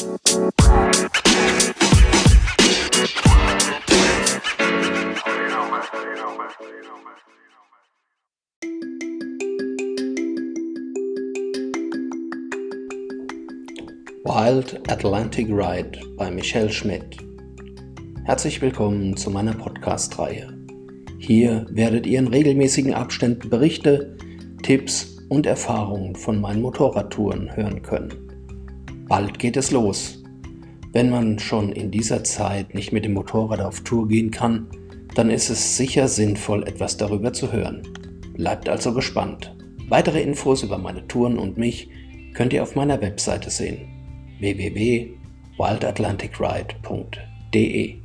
Wild Atlantic Ride bei Michelle Schmidt. Herzlich willkommen zu meiner Podcast-Reihe. Hier werdet ihr in regelmäßigen Abständen Berichte, Tipps und Erfahrungen von meinen Motorradtouren hören können. Bald geht es los. Wenn man schon in dieser Zeit nicht mit dem Motorrad auf Tour gehen kann, dann ist es sicher sinnvoll, etwas darüber zu hören. Bleibt also gespannt. Weitere Infos über meine Touren und mich könnt ihr auf meiner Webseite sehen www.wildatlanticride.de